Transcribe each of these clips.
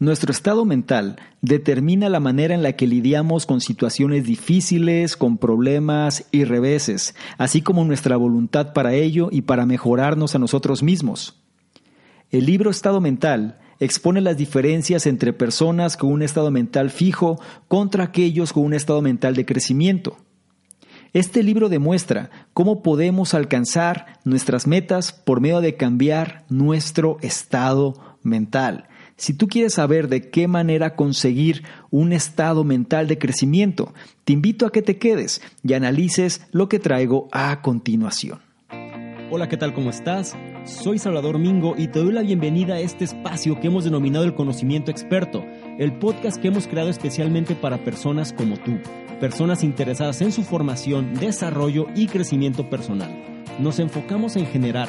Nuestro estado mental determina la manera en la que lidiamos con situaciones difíciles, con problemas y reveses, así como nuestra voluntad para ello y para mejorarnos a nosotros mismos. El libro Estado Mental expone las diferencias entre personas con un estado mental fijo contra aquellos con un estado mental de crecimiento. Este libro demuestra cómo podemos alcanzar nuestras metas por medio de cambiar nuestro estado mental. Si tú quieres saber de qué manera conseguir un estado mental de crecimiento, te invito a que te quedes y analices lo que traigo a continuación. Hola, ¿qué tal? ¿Cómo estás? Soy Salvador Mingo y te doy la bienvenida a este espacio que hemos denominado el conocimiento experto, el podcast que hemos creado especialmente para personas como tú, personas interesadas en su formación, desarrollo y crecimiento personal. Nos enfocamos en generar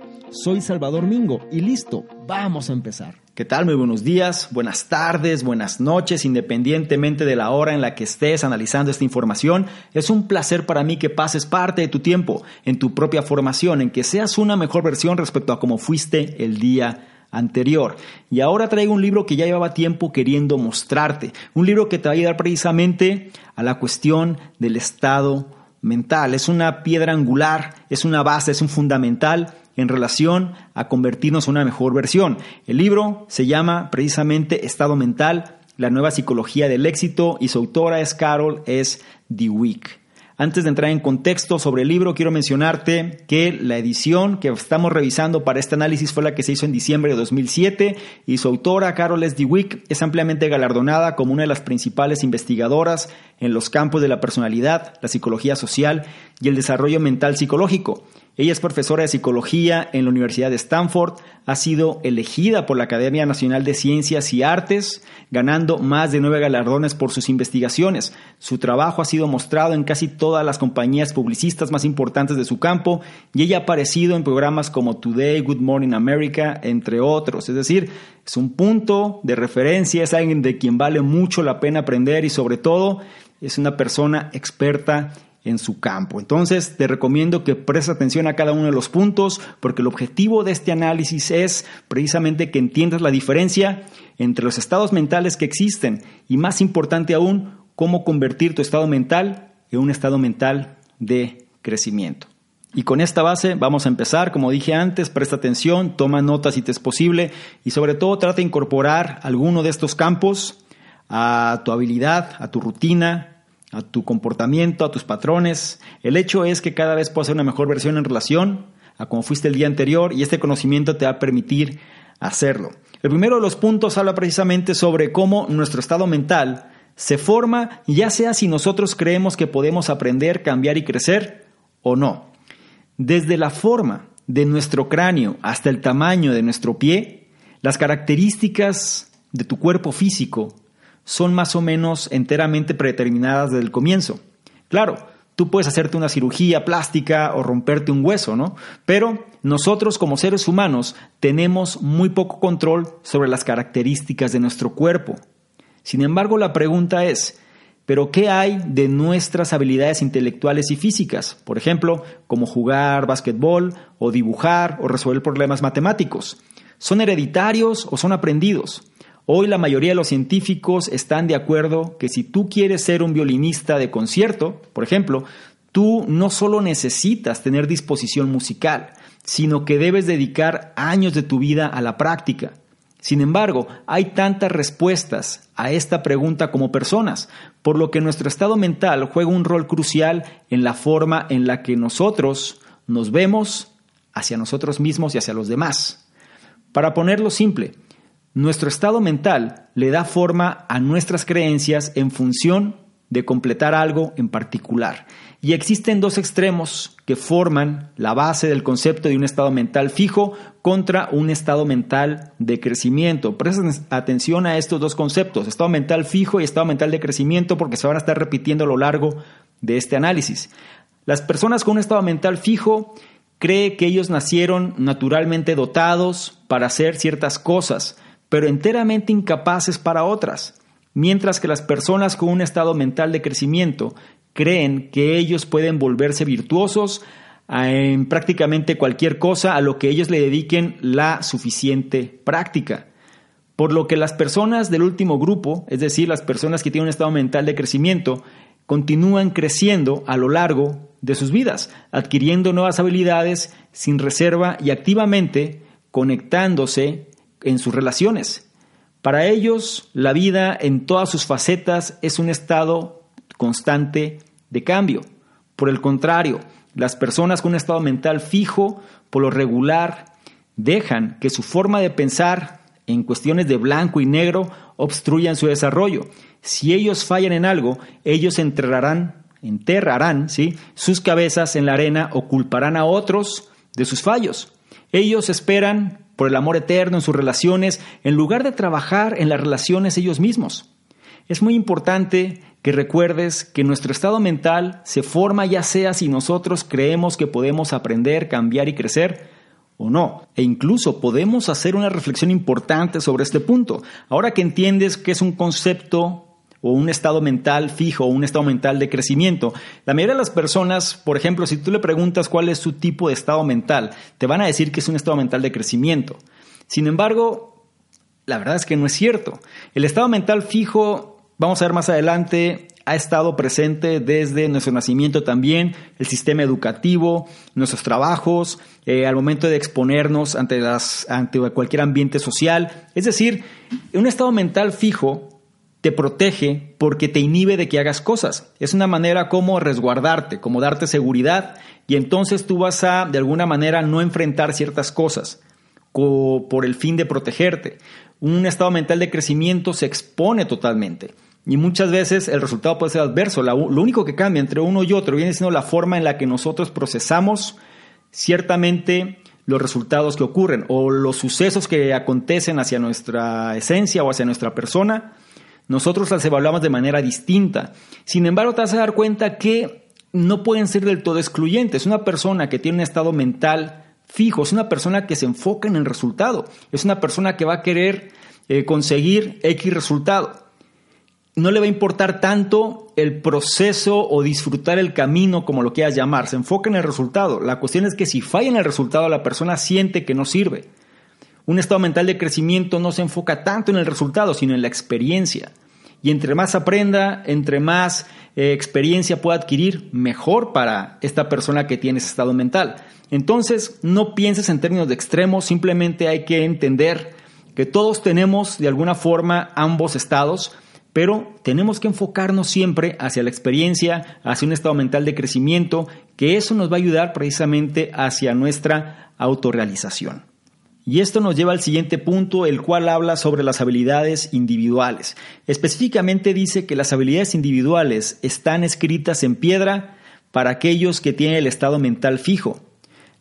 Soy Salvador Mingo y listo, vamos a empezar. ¿Qué tal? Muy buenos días, buenas tardes, buenas noches, independientemente de la hora en la que estés analizando esta información. Es un placer para mí que pases parte de tu tiempo en tu propia formación, en que seas una mejor versión respecto a cómo fuiste el día anterior. Y ahora traigo un libro que ya llevaba tiempo queriendo mostrarte, un libro que te va a ayudar precisamente a la cuestión del estado mental. Es una piedra angular, es una base, es un fundamental en relación a convertirnos en una mejor versión. El libro se llama precisamente Estado Mental, la nueva psicología del éxito y su autora es Carol S. Dweck. Antes de entrar en contexto sobre el libro, quiero mencionarte que la edición que estamos revisando para este análisis fue la que se hizo en diciembre de 2007 y su autora, Carol S. Dweck, es ampliamente galardonada como una de las principales investigadoras en los campos de la personalidad, la psicología social y el desarrollo mental psicológico. Ella es profesora de psicología en la Universidad de Stanford, ha sido elegida por la Academia Nacional de Ciencias y Artes, ganando más de nueve galardones por sus investigaciones. Su trabajo ha sido mostrado en casi todas las compañías publicistas más importantes de su campo y ella ha aparecido en programas como Today, Good Morning America, entre otros. Es decir, es un punto de referencia, es alguien de quien vale mucho la pena aprender y sobre todo es una persona experta en su campo. Entonces te recomiendo que prestes atención a cada uno de los puntos porque el objetivo de este análisis es precisamente que entiendas la diferencia entre los estados mentales que existen y más importante aún, cómo convertir tu estado mental en un estado mental de crecimiento. Y con esta base vamos a empezar, como dije antes, presta atención, toma notas si te es posible y sobre todo trata de incorporar alguno de estos campos a tu habilidad, a tu rutina, a tu comportamiento, a tus patrones. El hecho es que cada vez puedes ser una mejor versión en relación a como fuiste el día anterior y este conocimiento te va a permitir hacerlo. El primero de los puntos habla precisamente sobre cómo nuestro estado mental se forma, ya sea si nosotros creemos que podemos aprender, cambiar y crecer o no. Desde la forma de nuestro cráneo hasta el tamaño de nuestro pie, las características de tu cuerpo físico son más o menos enteramente predeterminadas desde el comienzo. Claro, tú puedes hacerte una cirugía plástica o romperte un hueso, ¿no? Pero nosotros como seres humanos tenemos muy poco control sobre las características de nuestro cuerpo. Sin embargo, la pregunta es, ¿pero qué hay de nuestras habilidades intelectuales y físicas? Por ejemplo, como jugar básquetbol o dibujar o resolver problemas matemáticos. ¿Son hereditarios o son aprendidos? Hoy la mayoría de los científicos están de acuerdo que si tú quieres ser un violinista de concierto, por ejemplo, tú no solo necesitas tener disposición musical, sino que debes dedicar años de tu vida a la práctica. Sin embargo, hay tantas respuestas a esta pregunta como personas, por lo que nuestro estado mental juega un rol crucial en la forma en la que nosotros nos vemos hacia nosotros mismos y hacia los demás. Para ponerlo simple, nuestro estado mental le da forma a nuestras creencias en función de completar algo en particular. Y existen dos extremos que forman la base del concepto de un estado mental fijo contra un estado mental de crecimiento. Presten atención a estos dos conceptos, estado mental fijo y estado mental de crecimiento, porque se van a estar repitiendo a lo largo de este análisis. Las personas con un estado mental fijo creen que ellos nacieron naturalmente dotados para hacer ciertas cosas, pero enteramente incapaces para otras mientras que las personas con un estado mental de crecimiento creen que ellos pueden volverse virtuosos en prácticamente cualquier cosa a lo que ellos le dediquen la suficiente práctica. Por lo que las personas del último grupo, es decir, las personas que tienen un estado mental de crecimiento, continúan creciendo a lo largo de sus vidas, adquiriendo nuevas habilidades sin reserva y activamente conectándose en sus relaciones. Para ellos, la vida en todas sus facetas es un estado constante de cambio. Por el contrario, las personas con un estado mental fijo, por lo regular, dejan que su forma de pensar en cuestiones de blanco y negro obstruyan su desarrollo. Si ellos fallan en algo, ellos enterrarán, enterrarán ¿sí? sus cabezas en la arena o culparán a otros de sus fallos. Ellos esperan por el amor eterno en sus relaciones, en lugar de trabajar en las relaciones ellos mismos. Es muy importante que recuerdes que nuestro estado mental se forma ya sea si nosotros creemos que podemos aprender, cambiar y crecer o no. E incluso podemos hacer una reflexión importante sobre este punto. Ahora que entiendes que es un concepto o un estado mental fijo un estado mental de crecimiento. La mayoría de las personas, por ejemplo, si tú le preguntas cuál es su tipo de estado mental, te van a decir que es un estado mental de crecimiento. Sin embargo, la verdad es que no es cierto. El estado mental fijo, vamos a ver más adelante, ha estado presente desde nuestro nacimiento también, el sistema educativo, nuestros trabajos, eh, al momento de exponernos ante, las, ante cualquier ambiente social. Es decir, un estado mental fijo te protege porque te inhibe de que hagas cosas. Es una manera como resguardarte, como darte seguridad y entonces tú vas a de alguna manera no enfrentar ciertas cosas por el fin de protegerte. Un estado mental de crecimiento se expone totalmente y muchas veces el resultado puede ser adverso. lo único que cambia entre uno y otro viene siendo la forma en la que nosotros procesamos ciertamente los resultados que ocurren o los sucesos que acontecen hacia nuestra esencia o hacia nuestra persona nosotros las evaluamos de manera distinta. Sin embargo, te vas a dar cuenta que no pueden ser del todo excluyentes. Una persona que tiene un estado mental fijo, es una persona que se enfoca en el resultado, es una persona que va a querer eh, conseguir X resultado. No le va a importar tanto el proceso o disfrutar el camino, como lo quieras llamar, se enfoca en el resultado. La cuestión es que si falla en el resultado, la persona siente que no sirve. Un estado mental de crecimiento no se enfoca tanto en el resultado, sino en la experiencia. Y entre más aprenda, entre más eh, experiencia pueda adquirir, mejor para esta persona que tiene ese estado mental. Entonces, no pienses en términos de extremos, simplemente hay que entender que todos tenemos de alguna forma ambos estados, pero tenemos que enfocarnos siempre hacia la experiencia, hacia un estado mental de crecimiento, que eso nos va a ayudar precisamente hacia nuestra autorrealización. Y esto nos lleva al siguiente punto, el cual habla sobre las habilidades individuales. Específicamente dice que las habilidades individuales están escritas en piedra para aquellos que tienen el estado mental fijo.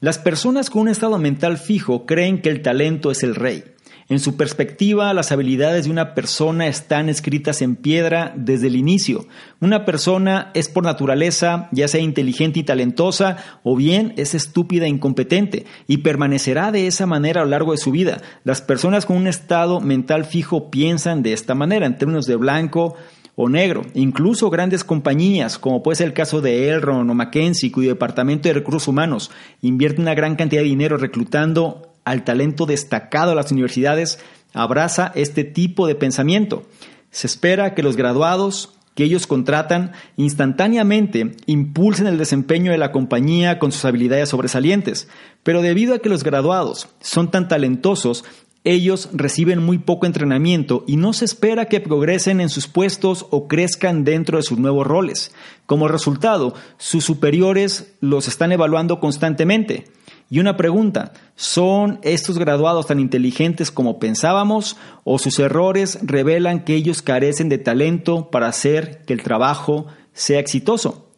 Las personas con un estado mental fijo creen que el talento es el rey. En su perspectiva, las habilidades de una persona están escritas en piedra desde el inicio. Una persona es por naturaleza, ya sea inteligente y talentosa, o bien es estúpida e incompetente, y permanecerá de esa manera a lo largo de su vida. Las personas con un estado mental fijo piensan de esta manera, en términos de blanco, o negro. Incluso grandes compañías, como puede ser el caso de Elron o McKinsey, cuyo departamento de recursos humanos invierte una gran cantidad de dinero reclutando al talento destacado de las universidades abraza este tipo de pensamiento. Se espera que los graduados que ellos contratan instantáneamente impulsen el desempeño de la compañía con sus habilidades sobresalientes, pero debido a que los graduados son tan talentosos, ellos reciben muy poco entrenamiento y no se espera que progresen en sus puestos o crezcan dentro de sus nuevos roles. Como resultado, sus superiores los están evaluando constantemente. Y una pregunta, ¿son estos graduados tan inteligentes como pensábamos o sus errores revelan que ellos carecen de talento para hacer que el trabajo sea exitoso?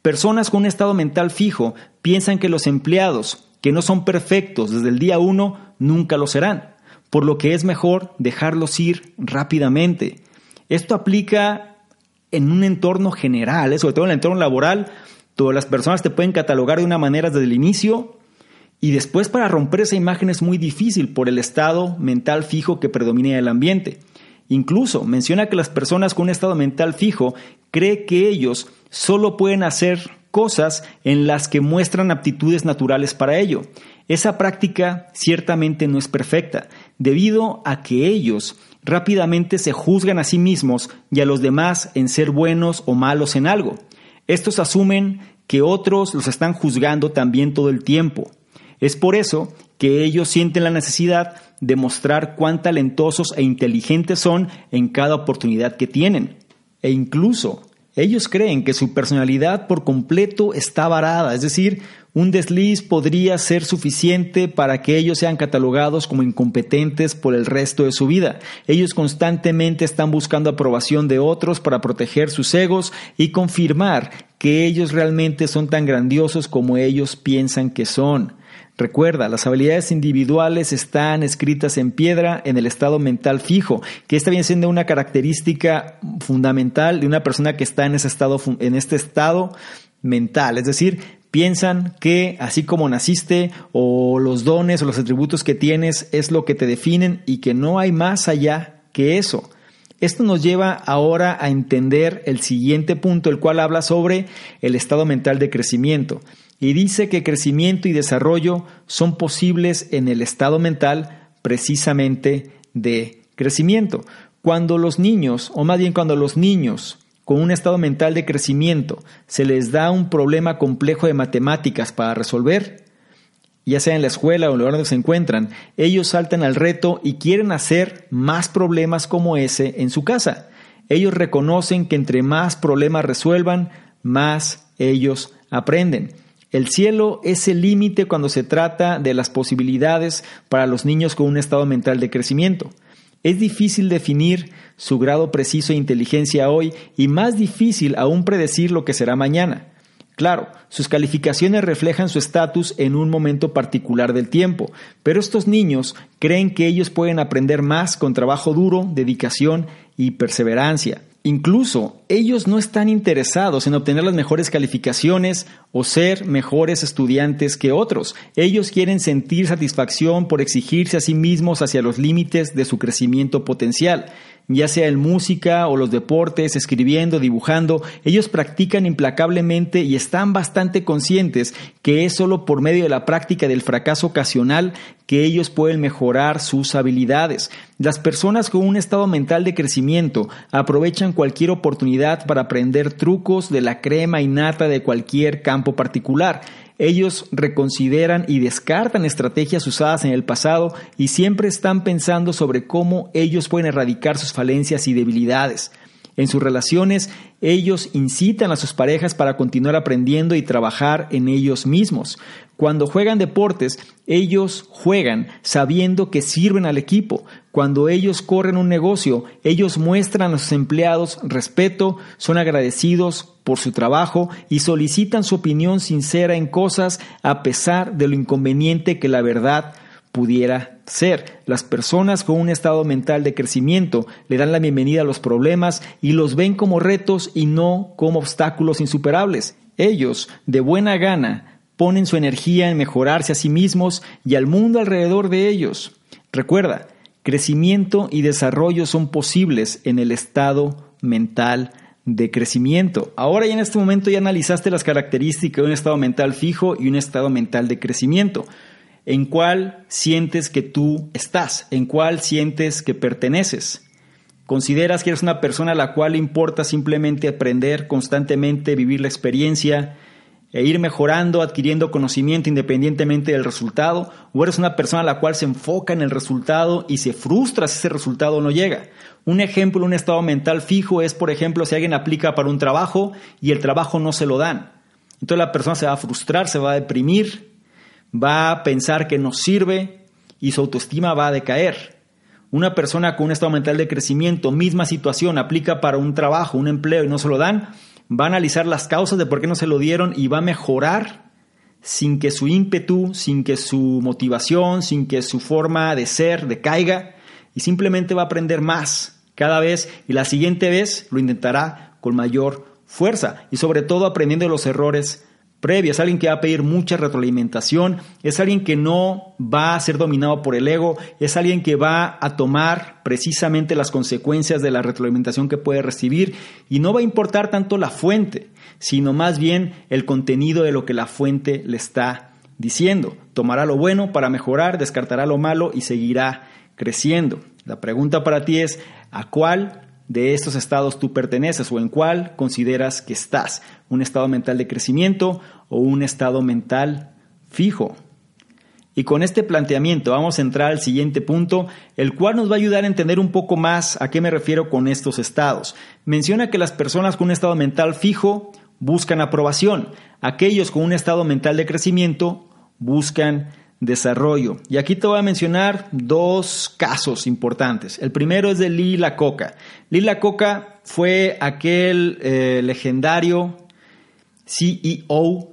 Personas con un estado mental fijo piensan que los empleados, que no son perfectos desde el día uno, nunca lo serán por lo que es mejor dejarlos ir rápidamente. Esto aplica en un entorno general, ¿eh? sobre todo en el entorno laboral, todas las personas te pueden catalogar de una manera desde el inicio y después para romper esa imagen es muy difícil por el estado mental fijo que predomina en el ambiente. Incluso menciona que las personas con un estado mental fijo creen que ellos solo pueden hacer cosas en las que muestran aptitudes naturales para ello. Esa práctica ciertamente no es perfecta, debido a que ellos rápidamente se juzgan a sí mismos y a los demás en ser buenos o malos en algo. Estos asumen que otros los están juzgando también todo el tiempo. Es por eso que ellos sienten la necesidad de mostrar cuán talentosos e inteligentes son en cada oportunidad que tienen. E incluso ellos creen que su personalidad por completo está varada, es decir, un desliz podría ser suficiente para que ellos sean catalogados como incompetentes por el resto de su vida. Ellos constantemente están buscando aprobación de otros para proteger sus egos y confirmar que ellos realmente son tan grandiosos como ellos piensan que son. Recuerda, las habilidades individuales están escritas en piedra en el estado mental fijo, que esta viene siendo una característica fundamental de una persona que está en ese estado, en este estado mental, es decir, piensan que así como naciste o los dones o los atributos que tienes es lo que te definen y que no hay más allá que eso. Esto nos lleva ahora a entender el siguiente punto, el cual habla sobre el estado mental de crecimiento. Y dice que crecimiento y desarrollo son posibles en el estado mental precisamente de crecimiento. Cuando los niños, o más bien cuando los niños con un estado mental de crecimiento se les da un problema complejo de matemáticas para resolver, ya sea en la escuela o en el lugar donde se encuentran, ellos saltan al reto y quieren hacer más problemas como ese en su casa. Ellos reconocen que entre más problemas resuelvan, más ellos aprenden. El cielo es el límite cuando se trata de las posibilidades para los niños con un estado mental de crecimiento. Es difícil definir su grado preciso de inteligencia hoy y más difícil aún predecir lo que será mañana. Claro, sus calificaciones reflejan su estatus en un momento particular del tiempo, pero estos niños creen que ellos pueden aprender más con trabajo duro, dedicación y perseverancia. Incluso ellos no están interesados en obtener las mejores calificaciones o ser mejores estudiantes que otros. Ellos quieren sentir satisfacción por exigirse a sí mismos hacia los límites de su crecimiento potencial ya sea en música o los deportes, escribiendo, dibujando, ellos practican implacablemente y están bastante conscientes que es solo por medio de la práctica del fracaso ocasional que ellos pueden mejorar sus habilidades. Las personas con un estado mental de crecimiento aprovechan cualquier oportunidad para aprender trucos de la crema innata de cualquier campo particular. Ellos reconsideran y descartan estrategias usadas en el pasado y siempre están pensando sobre cómo ellos pueden erradicar sus falencias y debilidades. En sus relaciones, ellos incitan a sus parejas para continuar aprendiendo y trabajar en ellos mismos. Cuando juegan deportes, ellos juegan sabiendo que sirven al equipo. Cuando ellos corren un negocio, ellos muestran a sus empleados respeto, son agradecidos por su trabajo y solicitan su opinión sincera en cosas a pesar de lo inconveniente que la verdad pudiera ser. Las personas con un estado mental de crecimiento le dan la bienvenida a los problemas y los ven como retos y no como obstáculos insuperables. Ellos, de buena gana, ponen su energía en mejorarse a sí mismos y al mundo alrededor de ellos. Recuerda, crecimiento y desarrollo son posibles en el estado mental de crecimiento. Ahora y en este momento ya analizaste las características de un estado mental fijo y un estado mental de crecimiento en cuál sientes que tú estás, en cuál sientes que perteneces. ¿Consideras que eres una persona a la cual le importa simplemente aprender constantemente, vivir la experiencia, e ir mejorando, adquiriendo conocimiento independientemente del resultado, o eres una persona a la cual se enfoca en el resultado y se frustra si ese resultado no llega. Un ejemplo, un estado mental fijo es, por ejemplo, si alguien aplica para un trabajo y el trabajo no se lo dan. Entonces la persona se va a frustrar, se va a deprimir, va a pensar que no sirve y su autoestima va a decaer. Una persona con un estado mental de crecimiento, misma situación, aplica para un trabajo, un empleo y no se lo dan, va a analizar las causas de por qué no se lo dieron y va a mejorar sin que su ímpetu, sin que su motivación, sin que su forma de ser decaiga y simplemente va a aprender más cada vez y la siguiente vez lo intentará con mayor fuerza y sobre todo aprendiendo los errores previa, es alguien que va a pedir mucha retroalimentación, es alguien que no va a ser dominado por el ego, es alguien que va a tomar precisamente las consecuencias de la retroalimentación que puede recibir y no va a importar tanto la fuente, sino más bien el contenido de lo que la fuente le está diciendo. Tomará lo bueno para mejorar, descartará lo malo y seguirá creciendo. La pregunta para ti es, ¿a cuál de estos estados tú perteneces o en cuál consideras que estás, un estado mental de crecimiento o un estado mental fijo. Y con este planteamiento vamos a entrar al siguiente punto, el cual nos va a ayudar a entender un poco más a qué me refiero con estos estados. Menciona que las personas con un estado mental fijo buscan aprobación, aquellos con un estado mental de crecimiento buscan desarrollo. Y aquí te voy a mencionar dos casos importantes. El primero es de Lila Coca. Lila Coca fue aquel eh, legendario CEO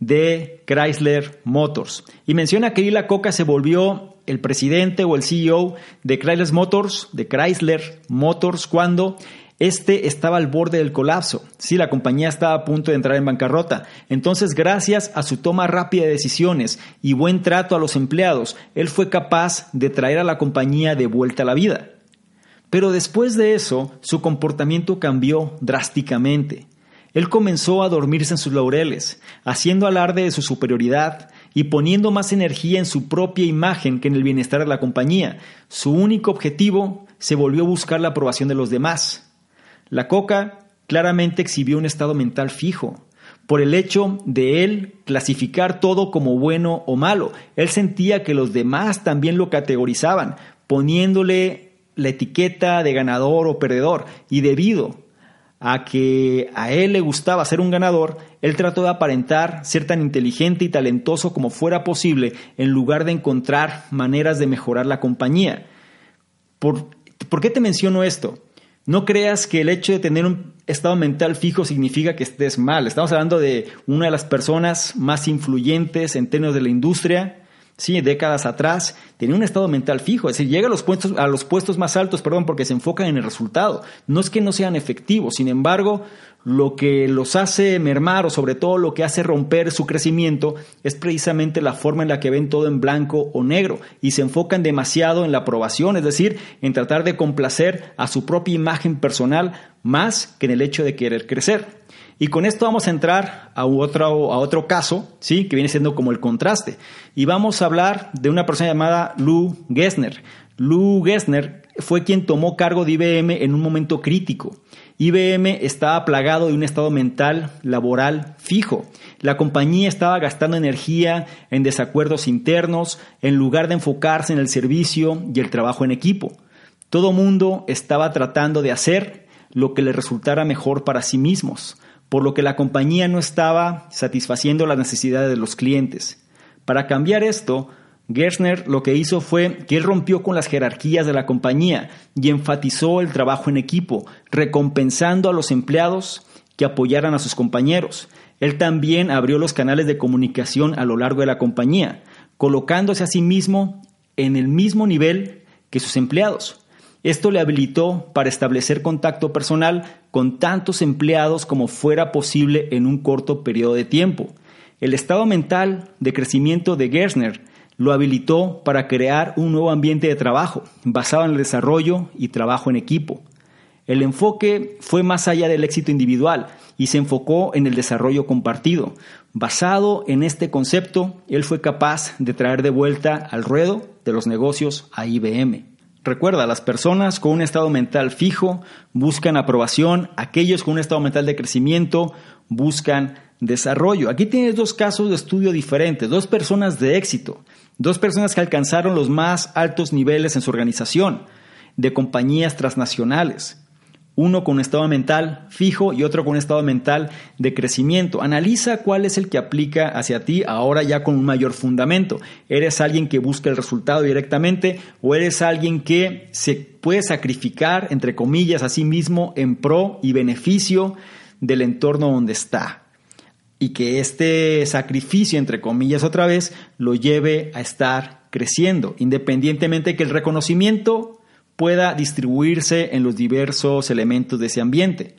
de Chrysler Motors. Y menciona que Lila Coca se volvió el presidente o el CEO de Chrysler Motors, de Chrysler Motors, cuando este estaba al borde del colapso. Sí, la compañía estaba a punto de entrar en bancarrota. Entonces, gracias a su toma rápida de decisiones y buen trato a los empleados, él fue capaz de traer a la compañía de vuelta a la vida. Pero después de eso, su comportamiento cambió drásticamente. Él comenzó a dormirse en sus laureles, haciendo alarde de su superioridad y poniendo más energía en su propia imagen que en el bienestar de la compañía. Su único objetivo se volvió buscar la aprobación de los demás. La coca claramente exhibió un estado mental fijo, por el hecho de él clasificar todo como bueno o malo. Él sentía que los demás también lo categorizaban, poniéndole la etiqueta de ganador o perdedor. Y debido a que a él le gustaba ser un ganador, él trató de aparentar ser tan inteligente y talentoso como fuera posible en lugar de encontrar maneras de mejorar la compañía. ¿Por, ¿por qué te menciono esto? No creas que el hecho de tener un estado mental fijo significa que estés mal. Estamos hablando de una de las personas más influyentes en términos de la industria, sí, décadas atrás, tenía un estado mental fijo, es decir, llega a los puestos, a los puestos más altos, perdón, porque se enfocan en el resultado. No es que no sean efectivos, sin embargo, lo que los hace mermar o sobre todo lo que hace romper su crecimiento es precisamente la forma en la que ven todo en blanco o negro y se enfocan demasiado en la aprobación, es decir, en tratar de complacer a su propia imagen personal más que en el hecho de querer crecer. Y con esto vamos a entrar a otro, a otro caso, ¿sí? que viene siendo como el contraste. Y vamos a hablar de una persona llamada Lou Gessner. Lou Gessner fue quien tomó cargo de IBM en un momento crítico. IBM estaba plagado de un estado mental laboral fijo. La compañía estaba gastando energía en desacuerdos internos en lugar de enfocarse en el servicio y el trabajo en equipo. Todo mundo estaba tratando de hacer lo que le resultara mejor para sí mismos, por lo que la compañía no estaba satisfaciendo las necesidades de los clientes. Para cambiar esto, Gerstner lo que hizo fue que él rompió con las jerarquías de la compañía y enfatizó el trabajo en equipo, recompensando a los empleados que apoyaran a sus compañeros. Él también abrió los canales de comunicación a lo largo de la compañía, colocándose a sí mismo en el mismo nivel que sus empleados. Esto le habilitó para establecer contacto personal con tantos empleados como fuera posible en un corto periodo de tiempo. El estado mental de crecimiento de Gerstner lo habilitó para crear un nuevo ambiente de trabajo basado en el desarrollo y trabajo en equipo. El enfoque fue más allá del éxito individual y se enfocó en el desarrollo compartido. Basado en este concepto, él fue capaz de traer de vuelta al ruedo de los negocios a IBM. Recuerda, las personas con un estado mental fijo buscan aprobación, aquellos con un estado mental de crecimiento buscan desarrollo. Aquí tienes dos casos de estudio diferentes, dos personas de éxito, dos personas que alcanzaron los más altos niveles en su organización, de compañías transnacionales uno con un estado mental fijo y otro con un estado mental de crecimiento. Analiza cuál es el que aplica hacia ti ahora ya con un mayor fundamento. ¿Eres alguien que busca el resultado directamente o eres alguien que se puede sacrificar, entre comillas, a sí mismo en pro y beneficio del entorno donde está? Y que este sacrificio, entre comillas otra vez, lo lleve a estar creciendo, independientemente de que el reconocimiento pueda distribuirse en los diversos elementos de ese ambiente.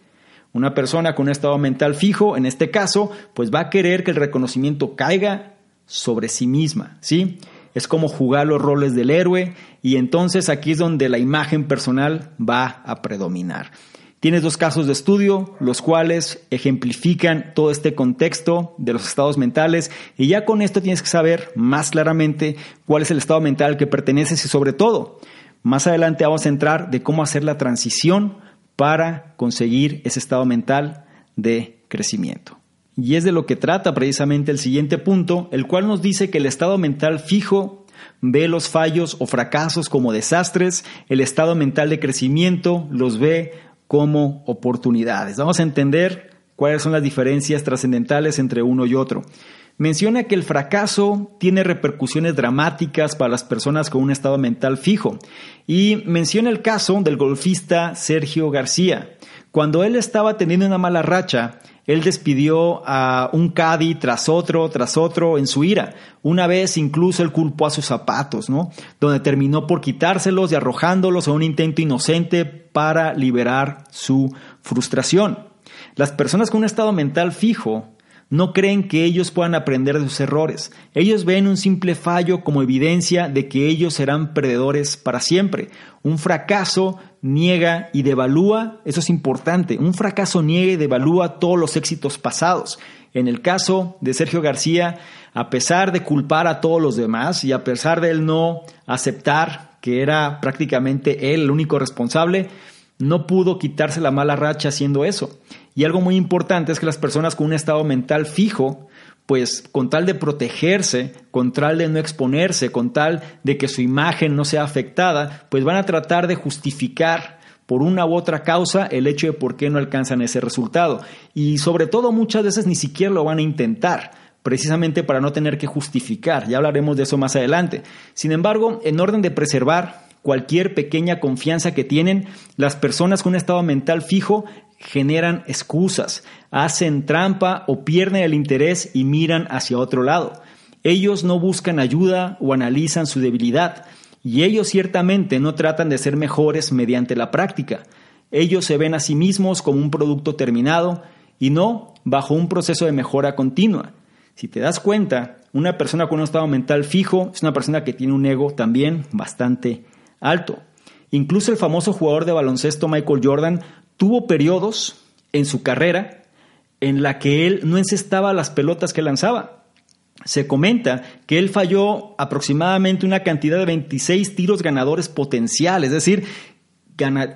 Una persona con un estado mental fijo, en este caso, pues va a querer que el reconocimiento caiga sobre sí misma, ¿sí? Es como jugar los roles del héroe y entonces aquí es donde la imagen personal va a predominar. Tienes dos casos de estudio, los cuales ejemplifican todo este contexto de los estados mentales y ya con esto tienes que saber más claramente cuál es el estado mental al que perteneces y sobre todo más adelante vamos a entrar de cómo hacer la transición para conseguir ese estado mental de crecimiento. Y es de lo que trata precisamente el siguiente punto, el cual nos dice que el estado mental fijo ve los fallos o fracasos como desastres, el estado mental de crecimiento los ve como oportunidades. Vamos a entender cuáles son las diferencias trascendentales entre uno y otro menciona que el fracaso tiene repercusiones dramáticas para las personas con un estado mental fijo y menciona el caso del golfista Sergio García. Cuando él estaba teniendo una mala racha, él despidió a un caddy tras otro, tras otro en su ira. Una vez incluso él culpó a sus zapatos, ¿no? Donde terminó por quitárselos y arrojándolos a un intento inocente para liberar su frustración. Las personas con un estado mental fijo no creen que ellos puedan aprender de sus errores. Ellos ven un simple fallo como evidencia de que ellos serán perdedores para siempre. Un fracaso niega y devalúa, eso es importante, un fracaso niega y devalúa todos los éxitos pasados. En el caso de Sergio García, a pesar de culpar a todos los demás y a pesar de él no aceptar que era prácticamente él el único responsable, no pudo quitarse la mala racha haciendo eso. Y algo muy importante es que las personas con un estado mental fijo, pues con tal de protegerse, con tal de no exponerse, con tal de que su imagen no sea afectada, pues van a tratar de justificar por una u otra causa el hecho de por qué no alcanzan ese resultado. Y sobre todo muchas veces ni siquiera lo van a intentar precisamente para no tener que justificar. Ya hablaremos de eso más adelante. Sin embargo, en orden de preservar cualquier pequeña confianza que tienen, las personas con un estado mental fijo generan excusas, hacen trampa o pierden el interés y miran hacia otro lado. Ellos no buscan ayuda o analizan su debilidad, y ellos ciertamente no tratan de ser mejores mediante la práctica. Ellos se ven a sí mismos como un producto terminado y no bajo un proceso de mejora continua. Si te das cuenta, una persona con un estado mental fijo es una persona que tiene un ego también bastante alto. Incluso el famoso jugador de baloncesto Michael Jordan tuvo periodos en su carrera en la que él no encestaba las pelotas que lanzaba. Se comenta que él falló aproximadamente una cantidad de 26 tiros ganadores potenciales, es decir,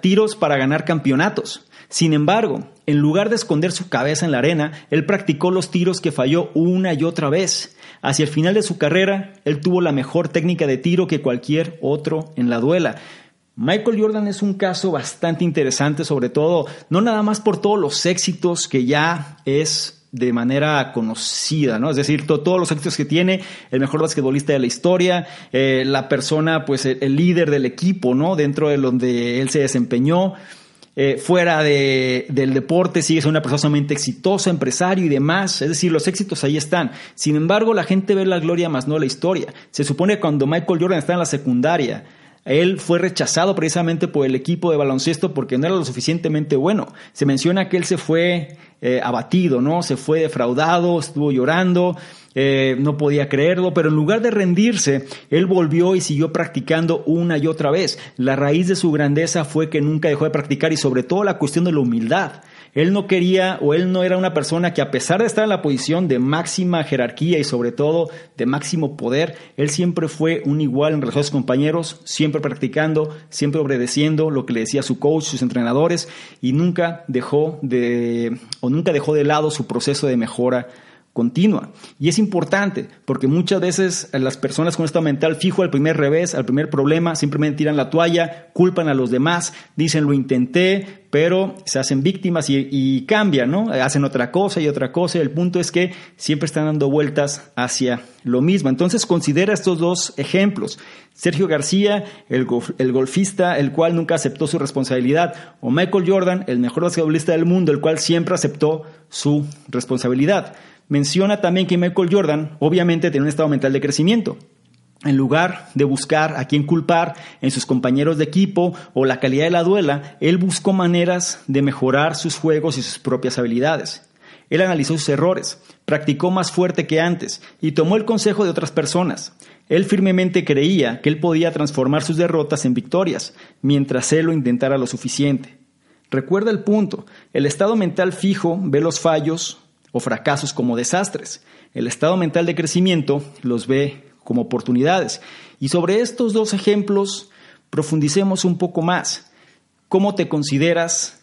tiros para ganar campeonatos. Sin embargo, en lugar de esconder su cabeza en la arena, él practicó los tiros que falló una y otra vez. Hacia el final de su carrera, él tuvo la mejor técnica de tiro que cualquier otro en la duela. Michael Jordan es un caso bastante interesante, sobre todo, no nada más por todos los éxitos que ya es de manera conocida, ¿no? Es decir, todos los éxitos que tiene, el mejor basquetbolista de la historia, eh, la persona, pues el, líder del equipo, ¿no? Dentro de donde él se desempeñó. Eh, fuera del deporte sigue siendo una persona sumamente exitosa, empresario y demás. Es decir, los éxitos ahí están. Sin embargo, la gente ve la gloria más no la historia. Se supone que cuando Michael Jordan está en la secundaria, él fue rechazado precisamente por el equipo de baloncesto porque no era lo suficientemente bueno. Se menciona que él se fue eh, abatido, ¿no? Se fue defraudado, estuvo llorando, eh, no podía creerlo, pero en lugar de rendirse, él volvió y siguió practicando una y otra vez. La raíz de su grandeza fue que nunca dejó de practicar y sobre todo la cuestión de la humildad. Él no quería o él no era una persona que a pesar de estar en la posición de máxima jerarquía y sobre todo de máximo poder, él siempre fue un igual en relación a sus compañeros, siempre practicando, siempre obedeciendo lo que le decía su coach, sus entrenadores y nunca dejó de o nunca dejó de lado su proceso de mejora continua. Y es importante porque muchas veces las personas con estado mental fijo al primer revés, al primer problema, simplemente tiran la toalla, culpan a los demás, dicen lo intenté, pero se hacen víctimas y, cambian, ¿no? Hacen otra cosa y otra cosa. El punto es que siempre están dando vueltas hacia lo mismo. Entonces considera estos dos ejemplos. Sergio García, el, el golfista, el cual nunca aceptó su responsabilidad, o Michael Jordan, el mejor basquetbolista del mundo, el cual siempre aceptó su responsabilidad. Menciona también que Michael Jordan obviamente tiene un estado mental de crecimiento. En lugar de buscar a quién culpar en sus compañeros de equipo o la calidad de la duela, él buscó maneras de mejorar sus juegos y sus propias habilidades. Él analizó sus errores, practicó más fuerte que antes y tomó el consejo de otras personas. Él firmemente creía que él podía transformar sus derrotas en victorias, mientras él lo intentara lo suficiente. Recuerda el punto, el estado mental fijo ve los fallos, o fracasos como desastres. El estado mental de crecimiento los ve como oportunidades. Y sobre estos dos ejemplos profundicemos un poco más. ¿Cómo te consideras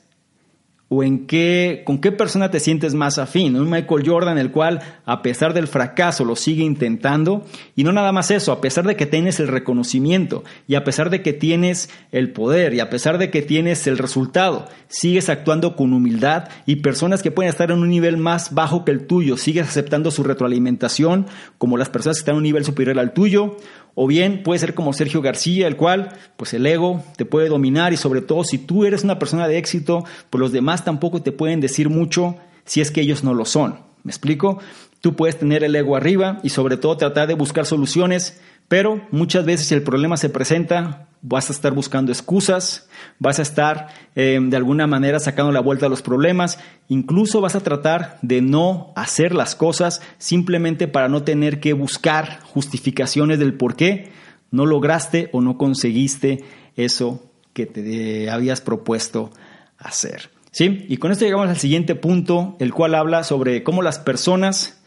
o en qué, con qué persona te sientes más afín. Un Michael Jordan, el cual, a pesar del fracaso, lo sigue intentando. Y no nada más eso, a pesar de que tienes el reconocimiento y a pesar de que tienes el poder y a pesar de que tienes el resultado, sigues actuando con humildad y personas que pueden estar en un nivel más bajo que el tuyo, sigues aceptando su retroalimentación como las personas que están en un nivel superior al tuyo o bien puede ser como Sergio García, el cual, pues el ego te puede dominar y sobre todo si tú eres una persona de éxito, pues los demás tampoco te pueden decir mucho si es que ellos no lo son. ¿Me explico? Tú puedes tener el ego arriba y sobre todo tratar de buscar soluciones, pero muchas veces el problema se presenta, vas a estar buscando excusas, vas a estar eh, de alguna manera sacando la vuelta a los problemas, incluso vas a tratar de no hacer las cosas simplemente para no tener que buscar justificaciones del por qué no lograste o no conseguiste eso que te habías propuesto hacer. ¿Sí? Y con esto llegamos al siguiente punto, el cual habla sobre cómo las personas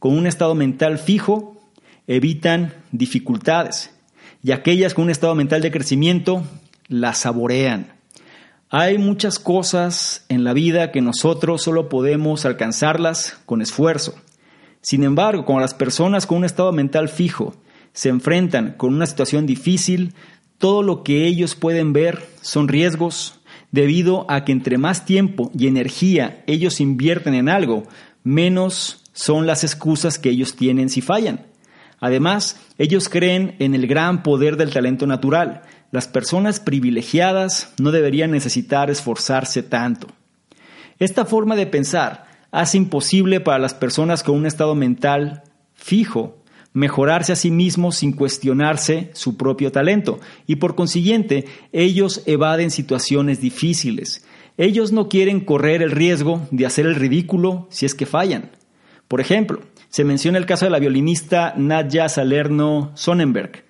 con un estado mental fijo evitan dificultades y aquellas con un estado mental de crecimiento las saborean. Hay muchas cosas en la vida que nosotros solo podemos alcanzarlas con esfuerzo. Sin embargo, cuando las personas con un estado mental fijo se enfrentan con una situación difícil, todo lo que ellos pueden ver son riesgos, debido a que entre más tiempo y energía ellos invierten en algo, menos son las excusas que ellos tienen si fallan. Además, ellos creen en el gran poder del talento natural. Las personas privilegiadas no deberían necesitar esforzarse tanto. Esta forma de pensar hace imposible para las personas con un estado mental fijo mejorarse a sí mismos sin cuestionarse su propio talento y por consiguiente ellos evaden situaciones difíciles. Ellos no quieren correr el riesgo de hacer el ridículo si es que fallan. Por ejemplo, se menciona el caso de la violinista Nadja Salerno Sonnenberg,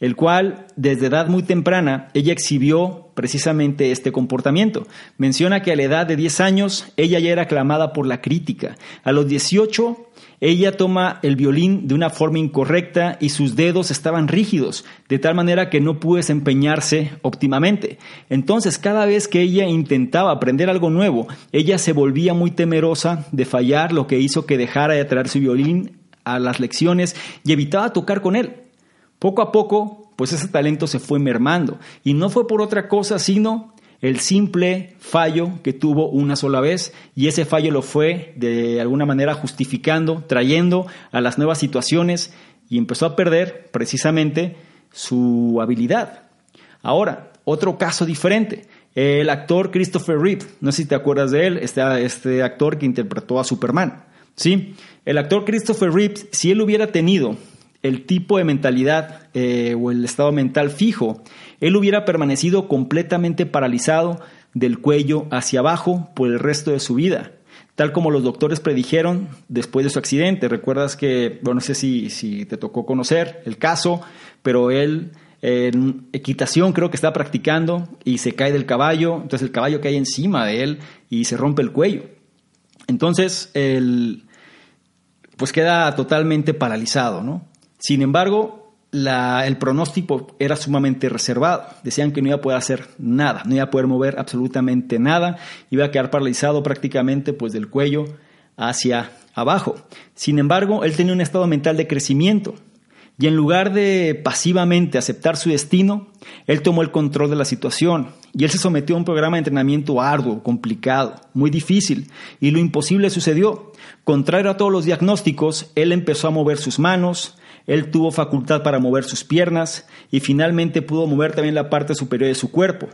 el cual desde edad muy temprana ella exhibió precisamente este comportamiento. Menciona que a la edad de 10 años ella ya era aclamada por la crítica. A los 18 ella toma el violín de una forma incorrecta y sus dedos estaban rígidos, de tal manera que no pudo desempeñarse óptimamente. Entonces, cada vez que ella intentaba aprender algo nuevo, ella se volvía muy temerosa de fallar, lo que hizo que dejara de traer su violín a las lecciones y evitaba tocar con él. Poco a poco, pues ese talento se fue mermando y no fue por otra cosa sino el simple fallo que tuvo una sola vez y ese fallo lo fue de alguna manera justificando, trayendo a las nuevas situaciones y empezó a perder precisamente su habilidad. Ahora, otro caso diferente. El actor Christopher Reeve, no sé si te acuerdas de él, este, este actor que interpretó a Superman. ¿sí? El actor Christopher Reeve, si él hubiera tenido el tipo de mentalidad eh, o el estado mental fijo, él hubiera permanecido completamente paralizado del cuello hacia abajo por el resto de su vida, tal como los doctores predijeron después de su accidente. Recuerdas que, bueno, no sé si, si te tocó conocer el caso, pero él en equitación creo que está practicando y se cae del caballo, entonces el caballo cae encima de él y se rompe el cuello. Entonces, el, pues queda totalmente paralizado, ¿no? Sin embargo, el pronóstico era sumamente reservado. Decían que no iba a poder hacer nada, no iba a poder mover absolutamente nada, iba a quedar paralizado prácticamente pues del cuello hacia abajo. Sin embargo, él tenía un estado mental de crecimiento y en lugar de pasivamente aceptar su destino, él tomó el control de la situación y él se sometió a un programa de entrenamiento arduo, complicado, muy difícil, y lo imposible sucedió. Contrario a todos los diagnósticos, él empezó a mover sus manos, él tuvo facultad para mover sus piernas y finalmente pudo mover también la parte superior de su cuerpo.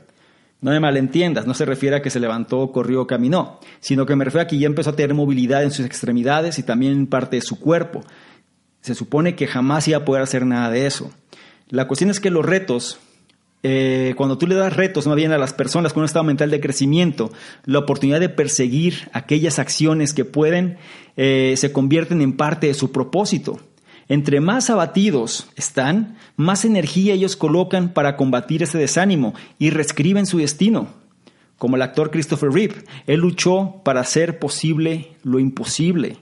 No me malentiendas, no se refiere a que se levantó, corrió caminó, sino que me refiero a que ya empezó a tener movilidad en sus extremidades y también en parte de su cuerpo. Se supone que jamás iba a poder hacer nada de eso. La cuestión es que los retos, eh, cuando tú le das retos más bien a las personas con un estado mental de crecimiento, la oportunidad de perseguir aquellas acciones que pueden, eh, se convierten en parte de su propósito. Entre más abatidos están, más energía ellos colocan para combatir ese desánimo y reescriben su destino. Como el actor Christopher Reeve, él luchó para hacer posible lo imposible.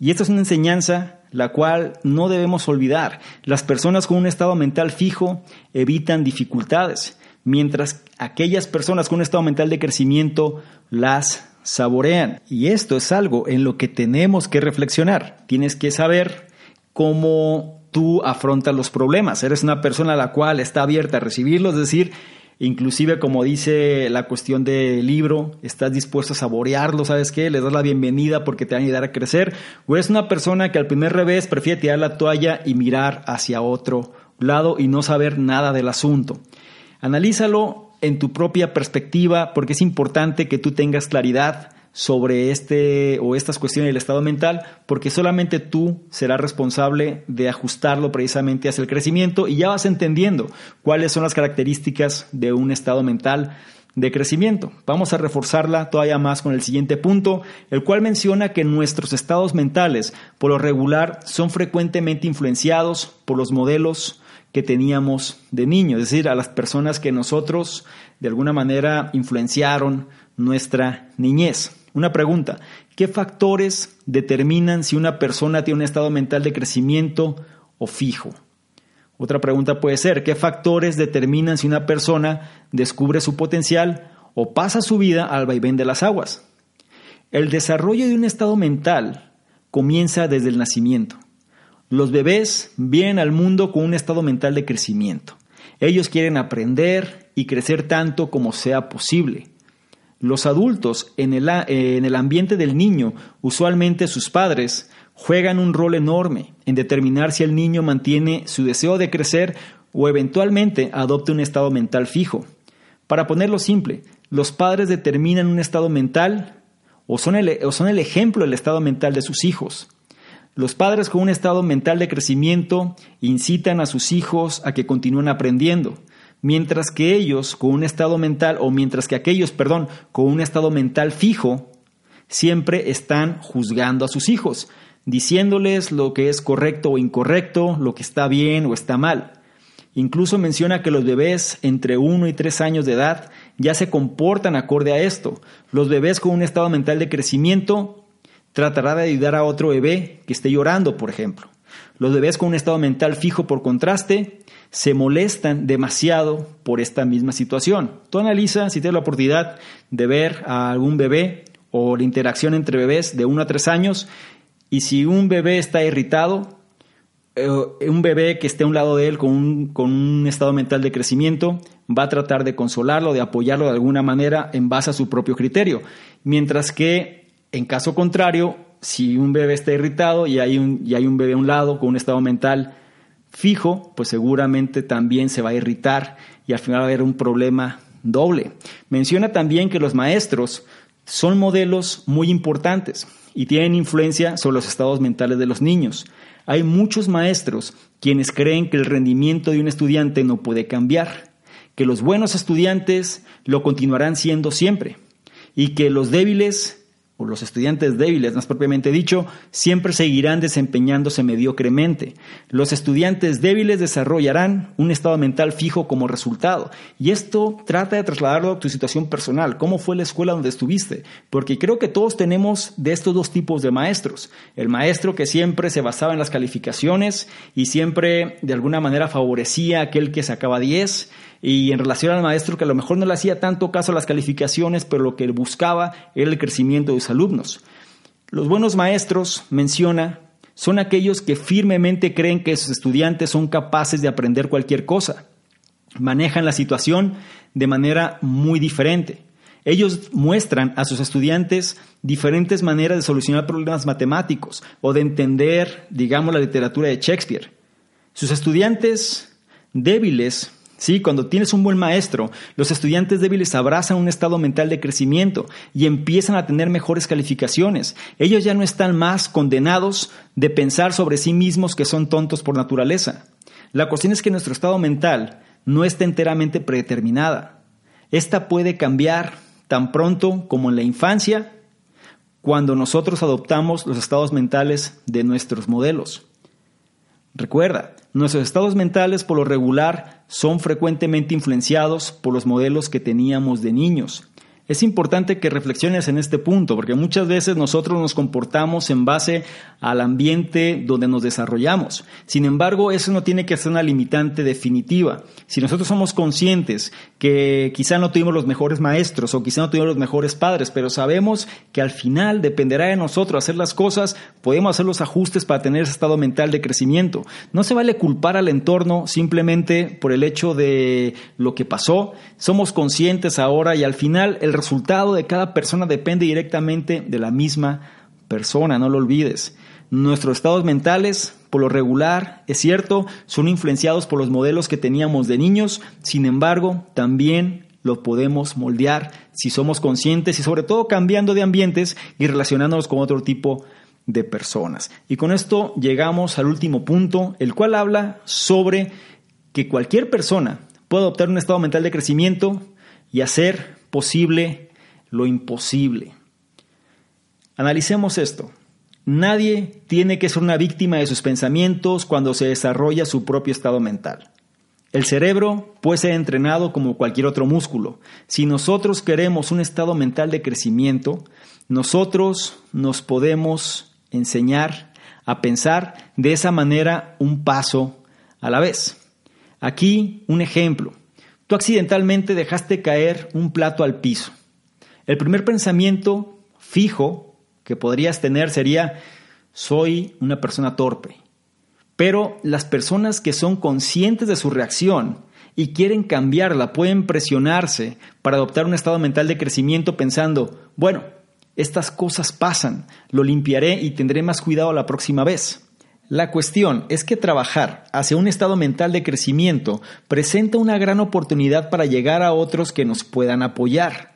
Y esta es una enseñanza la cual no debemos olvidar. Las personas con un estado mental fijo evitan dificultades, mientras aquellas personas con un estado mental de crecimiento las saborean. Y esto es algo en lo que tenemos que reflexionar. Tienes que saber cómo tú afrontas los problemas. Eres una persona a la cual está abierta a recibirlos, es decir, Inclusive, como dice la cuestión del libro, estás dispuesto a saborearlo, ¿sabes qué? Les das la bienvenida porque te van a ayudar a crecer. O eres una persona que al primer revés prefiere tirar la toalla y mirar hacia otro lado y no saber nada del asunto. Analízalo en tu propia perspectiva porque es importante que tú tengas claridad sobre este o estas cuestiones del estado mental, porque solamente tú serás responsable de ajustarlo precisamente hacia el crecimiento y ya vas entendiendo cuáles son las características de un estado mental de crecimiento. Vamos a reforzarla todavía más con el siguiente punto, el cual menciona que nuestros estados mentales, por lo regular, son frecuentemente influenciados por los modelos que teníamos de niño, es decir, a las personas que nosotros de alguna manera influenciaron nuestra niñez. Una pregunta, ¿qué factores determinan si una persona tiene un estado mental de crecimiento o fijo? Otra pregunta puede ser, ¿qué factores determinan si una persona descubre su potencial o pasa su vida al vaivén de las aguas? El desarrollo de un estado mental comienza desde el nacimiento. Los bebés vienen al mundo con un estado mental de crecimiento. Ellos quieren aprender y crecer tanto como sea posible. Los adultos en el, en el ambiente del niño, usualmente sus padres, juegan un rol enorme en determinar si el niño mantiene su deseo de crecer o eventualmente adopte un estado mental fijo. Para ponerlo simple, los padres determinan un estado mental o son, el, o son el ejemplo del estado mental de sus hijos. Los padres con un estado mental de crecimiento incitan a sus hijos a que continúen aprendiendo, mientras que ellos con un estado mental, o mientras que aquellos, perdón, con un estado mental fijo, siempre están juzgando a sus hijos, diciéndoles lo que es correcto o incorrecto, lo que está bien o está mal. Incluso menciona que los bebés entre 1 y 3 años de edad ya se comportan acorde a esto. Los bebés con un estado mental de crecimiento tratará de ayudar a otro bebé que esté llorando, por ejemplo. Los bebés con un estado mental fijo, por contraste, se molestan demasiado por esta misma situación. Tú analiza si tienes la oportunidad de ver a algún bebé o la interacción entre bebés de 1 a 3 años y si un bebé está irritado, eh, un bebé que esté a un lado de él con un, con un estado mental de crecimiento va a tratar de consolarlo, de apoyarlo de alguna manera en base a su propio criterio. Mientras que, en caso contrario, si un bebé está irritado y hay un, y hay un bebé a un lado con un estado mental fijo, pues seguramente también se va a irritar y al final va a haber un problema doble. Menciona también que los maestros son modelos muy importantes y tienen influencia sobre los estados mentales de los niños. Hay muchos maestros quienes creen que el rendimiento de un estudiante no puede cambiar, que los buenos estudiantes lo continuarán siendo siempre y que los débiles o los estudiantes débiles, más propiamente dicho, siempre seguirán desempeñándose mediocremente. Los estudiantes débiles desarrollarán un estado mental fijo como resultado. Y esto trata de trasladarlo a tu situación personal. ¿Cómo fue la escuela donde estuviste? Porque creo que todos tenemos de estos dos tipos de maestros. El maestro que siempre se basaba en las calificaciones y siempre de alguna manera favorecía a aquel que sacaba 10 y en relación al maestro que a lo mejor no le hacía tanto caso a las calificaciones, pero lo que buscaba era el crecimiento de sus alumnos. Los buenos maestros, menciona, son aquellos que firmemente creen que sus estudiantes son capaces de aprender cualquier cosa. Manejan la situación de manera muy diferente. Ellos muestran a sus estudiantes diferentes maneras de solucionar problemas matemáticos o de entender, digamos, la literatura de Shakespeare. Sus estudiantes débiles Sí, cuando tienes un buen maestro, los estudiantes débiles abrazan un estado mental de crecimiento y empiezan a tener mejores calificaciones. Ellos ya no están más condenados de pensar sobre sí mismos que son tontos por naturaleza. La cuestión es que nuestro estado mental no está enteramente predeterminada. Esta puede cambiar tan pronto como en la infancia, cuando nosotros adoptamos los estados mentales de nuestros modelos. Recuerda, nuestros estados mentales por lo regular son frecuentemente influenciados por los modelos que teníamos de niños. Es importante que reflexiones en este punto, porque muchas veces nosotros nos comportamos en base al ambiente donde nos desarrollamos. Sin embargo, eso no tiene que ser una limitante definitiva. Si nosotros somos conscientes que quizá no tuvimos los mejores maestros o quizá no tuvimos los mejores padres, pero sabemos que al final dependerá de nosotros hacer las cosas, podemos hacer los ajustes para tener ese estado mental de crecimiento. No se vale culpar al entorno simplemente por el hecho de lo que pasó. Somos conscientes ahora y al final el resultado de cada persona depende directamente de la misma persona, no lo olvides. Nuestros estados mentales, por lo regular, es cierto, son influenciados por los modelos que teníamos de niños, sin embargo, también lo podemos moldear si somos conscientes y sobre todo cambiando de ambientes y relacionándonos con otro tipo de personas. Y con esto llegamos al último punto, el cual habla sobre que cualquier persona puede adoptar un estado mental de crecimiento y hacer posible lo imposible. Analicemos esto. Nadie tiene que ser una víctima de sus pensamientos cuando se desarrolla su propio estado mental. El cerebro puede ser entrenado como cualquier otro músculo. Si nosotros queremos un estado mental de crecimiento, nosotros nos podemos enseñar a pensar de esa manera un paso a la vez. Aquí un ejemplo. Tú accidentalmente dejaste caer un plato al piso. El primer pensamiento fijo que podrías tener sería, soy una persona torpe. Pero las personas que son conscientes de su reacción y quieren cambiarla pueden presionarse para adoptar un estado mental de crecimiento pensando, bueno, estas cosas pasan, lo limpiaré y tendré más cuidado la próxima vez. La cuestión es que trabajar hacia un estado mental de crecimiento presenta una gran oportunidad para llegar a otros que nos puedan apoyar,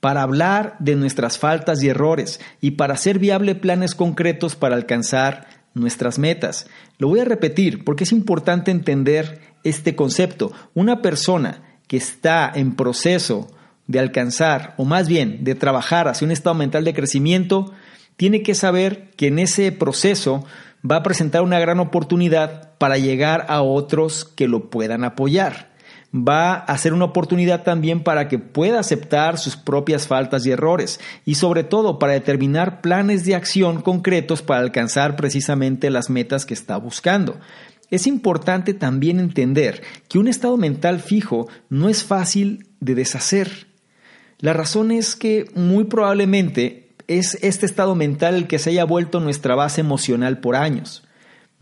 para hablar de nuestras faltas y errores y para hacer viable planes concretos para alcanzar nuestras metas. Lo voy a repetir porque es importante entender este concepto. Una persona que está en proceso de alcanzar, o más bien de trabajar hacia un estado mental de crecimiento, tiene que saber que en ese proceso va a presentar una gran oportunidad para llegar a otros que lo puedan apoyar. Va a ser una oportunidad también para que pueda aceptar sus propias faltas y errores y sobre todo para determinar planes de acción concretos para alcanzar precisamente las metas que está buscando. Es importante también entender que un estado mental fijo no es fácil de deshacer. La razón es que muy probablemente es este estado mental el que se haya vuelto nuestra base emocional por años.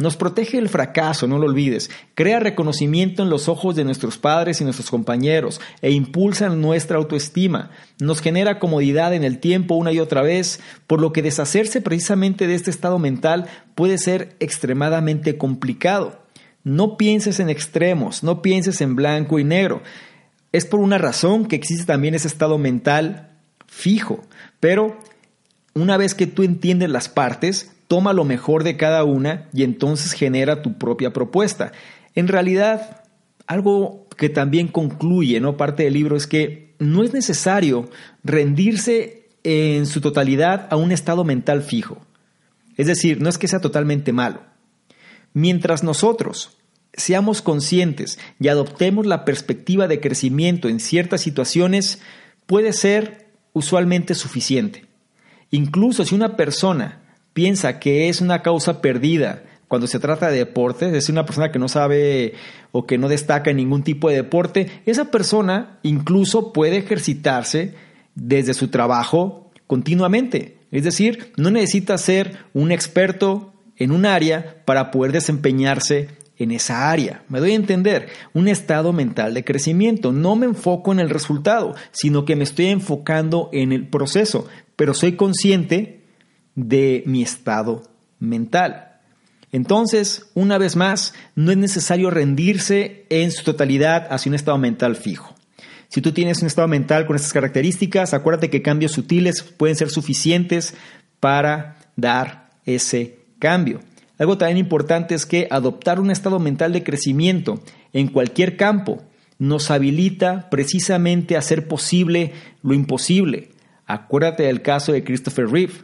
Nos protege el fracaso, no lo olvides, crea reconocimiento en los ojos de nuestros padres y nuestros compañeros e impulsa nuestra autoestima, nos genera comodidad en el tiempo una y otra vez, por lo que deshacerse precisamente de este estado mental puede ser extremadamente complicado. No pienses en extremos, no pienses en blanco y negro. Es por una razón que existe también ese estado mental fijo, pero una vez que tú entiendes las partes, toma lo mejor de cada una y entonces genera tu propia propuesta. En realidad, algo que también concluye, ¿no? Parte del libro es que no es necesario rendirse en su totalidad a un estado mental fijo. Es decir, no es que sea totalmente malo. Mientras nosotros seamos conscientes y adoptemos la perspectiva de crecimiento en ciertas situaciones, puede ser usualmente suficiente. Incluso si una persona piensa que es una causa perdida cuando se trata de deporte, es una persona que no sabe o que no destaca en ningún tipo de deporte, esa persona incluso puede ejercitarse desde su trabajo continuamente. Es decir, no necesita ser un experto en un área para poder desempeñarse en esa área. Me doy a entender, un estado mental de crecimiento. No me enfoco en el resultado, sino que me estoy enfocando en el proceso, pero soy consciente de mi estado mental. Entonces, una vez más, no es necesario rendirse en su totalidad hacia un estado mental fijo. Si tú tienes un estado mental con estas características, acuérdate que cambios sutiles pueden ser suficientes para dar ese cambio. Algo también importante es que adoptar un estado mental de crecimiento en cualquier campo nos habilita precisamente a hacer posible lo imposible. Acuérdate del caso de Christopher Reeve.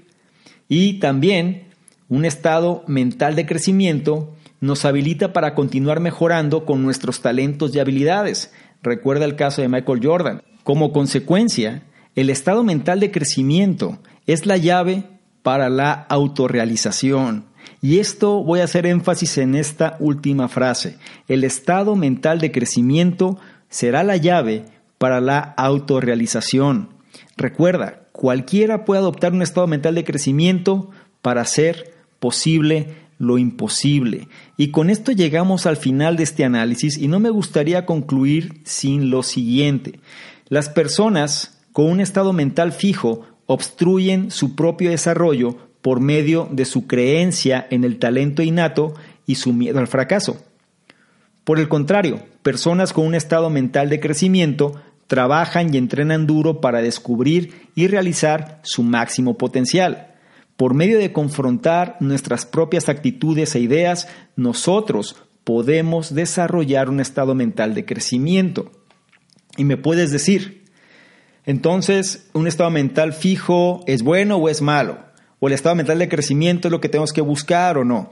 Y también un estado mental de crecimiento nos habilita para continuar mejorando con nuestros talentos y habilidades. Recuerda el caso de Michael Jordan. Como consecuencia, el estado mental de crecimiento es la llave para la autorrealización. Y esto voy a hacer énfasis en esta última frase. El estado mental de crecimiento será la llave para la autorrealización. Recuerda, cualquiera puede adoptar un estado mental de crecimiento para ser posible lo imposible. Y con esto llegamos al final de este análisis y no me gustaría concluir sin lo siguiente. Las personas con un estado mental fijo obstruyen su propio desarrollo por medio de su creencia en el talento innato y su miedo al fracaso. Por el contrario, personas con un estado mental de crecimiento trabajan y entrenan duro para descubrir y realizar su máximo potencial. Por medio de confrontar nuestras propias actitudes e ideas, nosotros podemos desarrollar un estado mental de crecimiento. Y me puedes decir, entonces, ¿un estado mental fijo es bueno o es malo? ¿O el estado mental de crecimiento es lo que tenemos que buscar o no?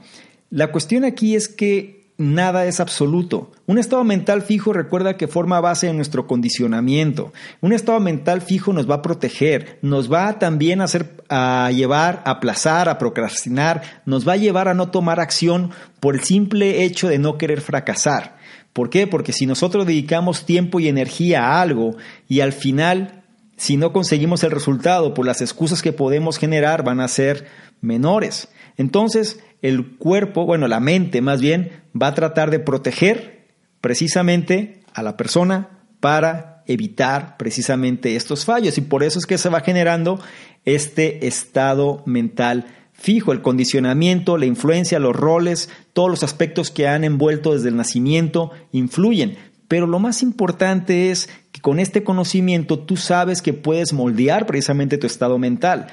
La cuestión aquí es que nada es absoluto. Un estado mental fijo recuerda que forma base en nuestro condicionamiento. Un estado mental fijo nos va a proteger, nos va también a hacer a llevar a aplazar, a procrastinar, nos va a llevar a no tomar acción por el simple hecho de no querer fracasar. ¿Por qué? Porque si nosotros dedicamos tiempo y energía a algo y al final si no conseguimos el resultado por las excusas que podemos generar van a ser menores. Entonces, el cuerpo, bueno, la mente más bien, va a tratar de proteger precisamente a la persona para evitar precisamente estos fallos. Y por eso es que se va generando este estado mental fijo, el condicionamiento, la influencia, los roles, todos los aspectos que han envuelto desde el nacimiento influyen. Pero lo más importante es que con este conocimiento tú sabes que puedes moldear precisamente tu estado mental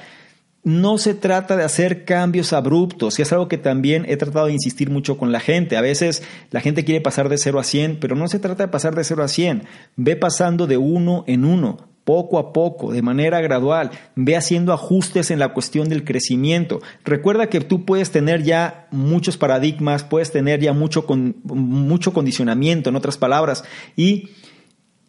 no se trata de hacer cambios abruptos, y es algo que también he tratado de insistir mucho con la gente. A veces la gente quiere pasar de 0 a 100, pero no se trata de pasar de 0 a 100. Ve pasando de uno en uno, poco a poco, de manera gradual. Ve haciendo ajustes en la cuestión del crecimiento. Recuerda que tú puedes tener ya muchos paradigmas, puedes tener ya mucho, mucho condicionamiento, en otras palabras, y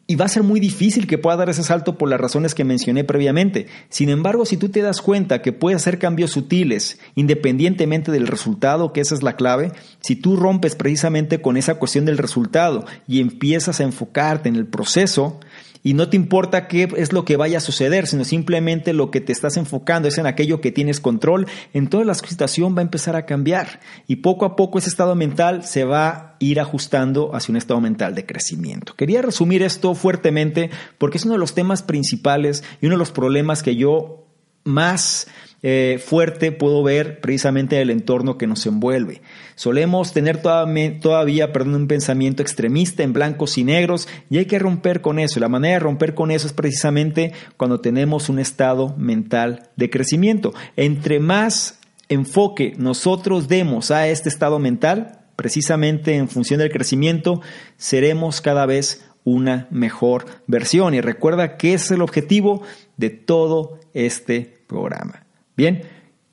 y va a ser muy difícil que pueda dar ese salto por las razones que mencioné previamente. Sin embargo, si tú te das cuenta que puedes hacer cambios sutiles independientemente del resultado, que esa es la clave, si tú rompes precisamente con esa cuestión del resultado y empiezas a enfocarte en el proceso, y no te importa qué es lo que vaya a suceder, sino simplemente lo que te estás enfocando es en aquello que tienes control, entonces la situación va a empezar a cambiar y poco a poco ese estado mental se va a ir ajustando hacia un estado mental de crecimiento. Quería resumir esto fuertemente porque es uno de los temas principales y uno de los problemas que yo más eh, fuerte puedo ver precisamente el entorno que nos envuelve. Solemos tener todavía, perdón, un pensamiento extremista en blancos y negros y hay que romper con eso. La manera de romper con eso es precisamente cuando tenemos un estado mental de crecimiento. Entre más enfoque nosotros demos a este estado mental, precisamente en función del crecimiento, seremos cada vez una mejor versión. Y recuerda que es el objetivo de todo este programa. Bien,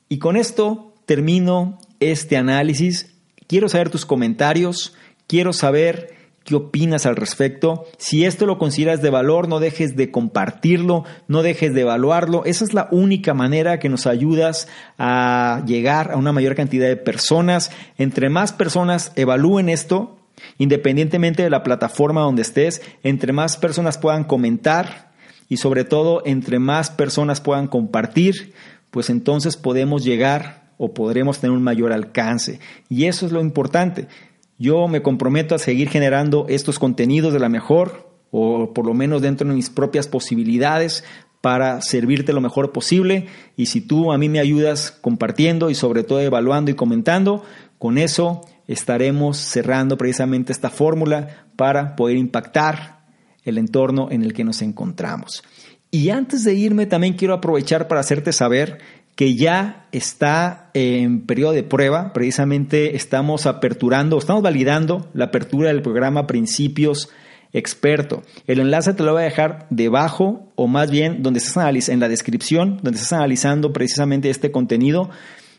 y con esto termino este análisis. Quiero saber tus comentarios, quiero saber ¿Qué opinas al respecto? Si esto lo consideras de valor, no dejes de compartirlo, no dejes de evaluarlo. Esa es la única manera que nos ayudas a llegar a una mayor cantidad de personas. Entre más personas evalúen esto, independientemente de la plataforma donde estés, entre más personas puedan comentar y sobre todo entre más personas puedan compartir, pues entonces podemos llegar o podremos tener un mayor alcance. Y eso es lo importante. Yo me comprometo a seguir generando estos contenidos de la mejor, o por lo menos dentro de mis propias posibilidades, para servirte lo mejor posible. Y si tú a mí me ayudas compartiendo y sobre todo evaluando y comentando, con eso estaremos cerrando precisamente esta fórmula para poder impactar el entorno en el que nos encontramos. Y antes de irme también quiero aprovechar para hacerte saber que ya está en periodo de prueba. Precisamente estamos aperturando, estamos validando la apertura del programa Principios Experto. El enlace te lo voy a dejar debajo o más bien donde estás en la descripción, donde estás analizando precisamente este contenido.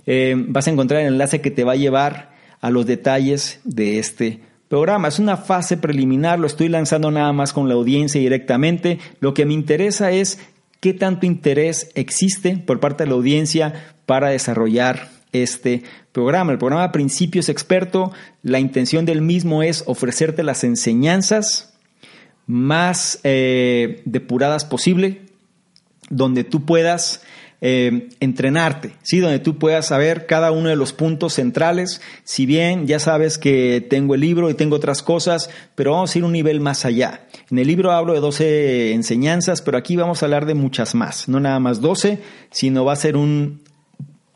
Eh, vas a encontrar el enlace que te va a llevar a los detalles de este programa. Es una fase preliminar, lo estoy lanzando nada más con la audiencia directamente. Lo que me interesa es qué tanto interés existe por parte de la audiencia para desarrollar este programa. El programa Principios Experto, la intención del mismo es ofrecerte las enseñanzas más eh, depuradas posible, donde tú puedas eh, entrenarte, ¿sí? donde tú puedas saber cada uno de los puntos centrales. Si bien ya sabes que tengo el libro y tengo otras cosas, pero vamos a ir un nivel más allá. En el libro hablo de 12 enseñanzas, pero aquí vamos a hablar de muchas más, no nada más 12, sino va a ser un,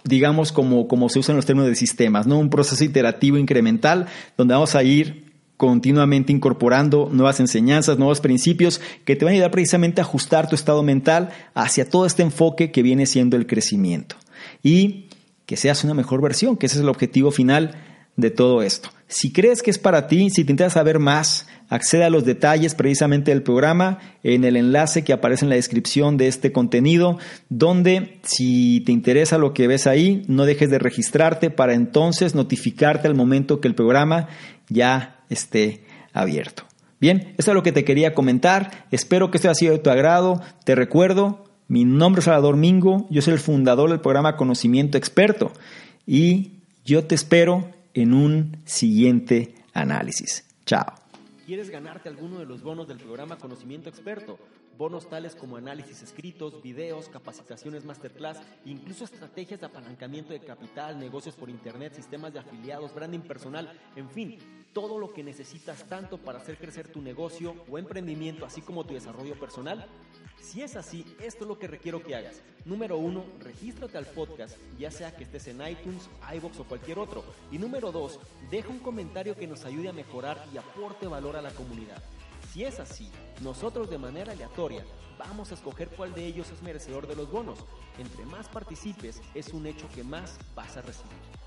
digamos, como, como se usa en los términos de sistemas, ¿no? Un proceso iterativo incremental donde vamos a ir continuamente incorporando nuevas enseñanzas, nuevos principios que te van a ayudar precisamente a ajustar tu estado mental hacia todo este enfoque que viene siendo el crecimiento y que seas una mejor versión, que ese es el objetivo final de todo esto. Si crees que es para ti, si te interesa saber más, accede a los detalles precisamente del programa en el enlace que aparece en la descripción de este contenido, donde si te interesa lo que ves ahí, no dejes de registrarte para entonces notificarte al momento que el programa ya esté abierto. Bien, esto es lo que te quería comentar. Espero que esto haya sido de tu agrado. Te recuerdo, mi nombre es Salvador Mingo, yo soy el fundador del programa Conocimiento Experto y yo te espero en un siguiente análisis. Chao. ¿Quieres ganarte alguno de los bonos del programa Conocimiento Experto? Bonos tales como análisis escritos, videos, capacitaciones masterclass, incluso estrategias de apalancamiento de capital, negocios por internet, sistemas de afiliados, branding personal, en fin, todo lo que necesitas tanto para hacer crecer tu negocio o emprendimiento, así como tu desarrollo personal. Si es así, esto es lo que requiero que hagas. Número uno, regístrate al podcast, ya sea que estés en iTunes, iBox o cualquier otro. Y número dos, deja un comentario que nos ayude a mejorar y aporte valor a la comunidad. Si es así, nosotros de manera aleatoria vamos a escoger cuál de ellos es merecedor de los bonos. Entre más participes, es un hecho que más vas a recibir.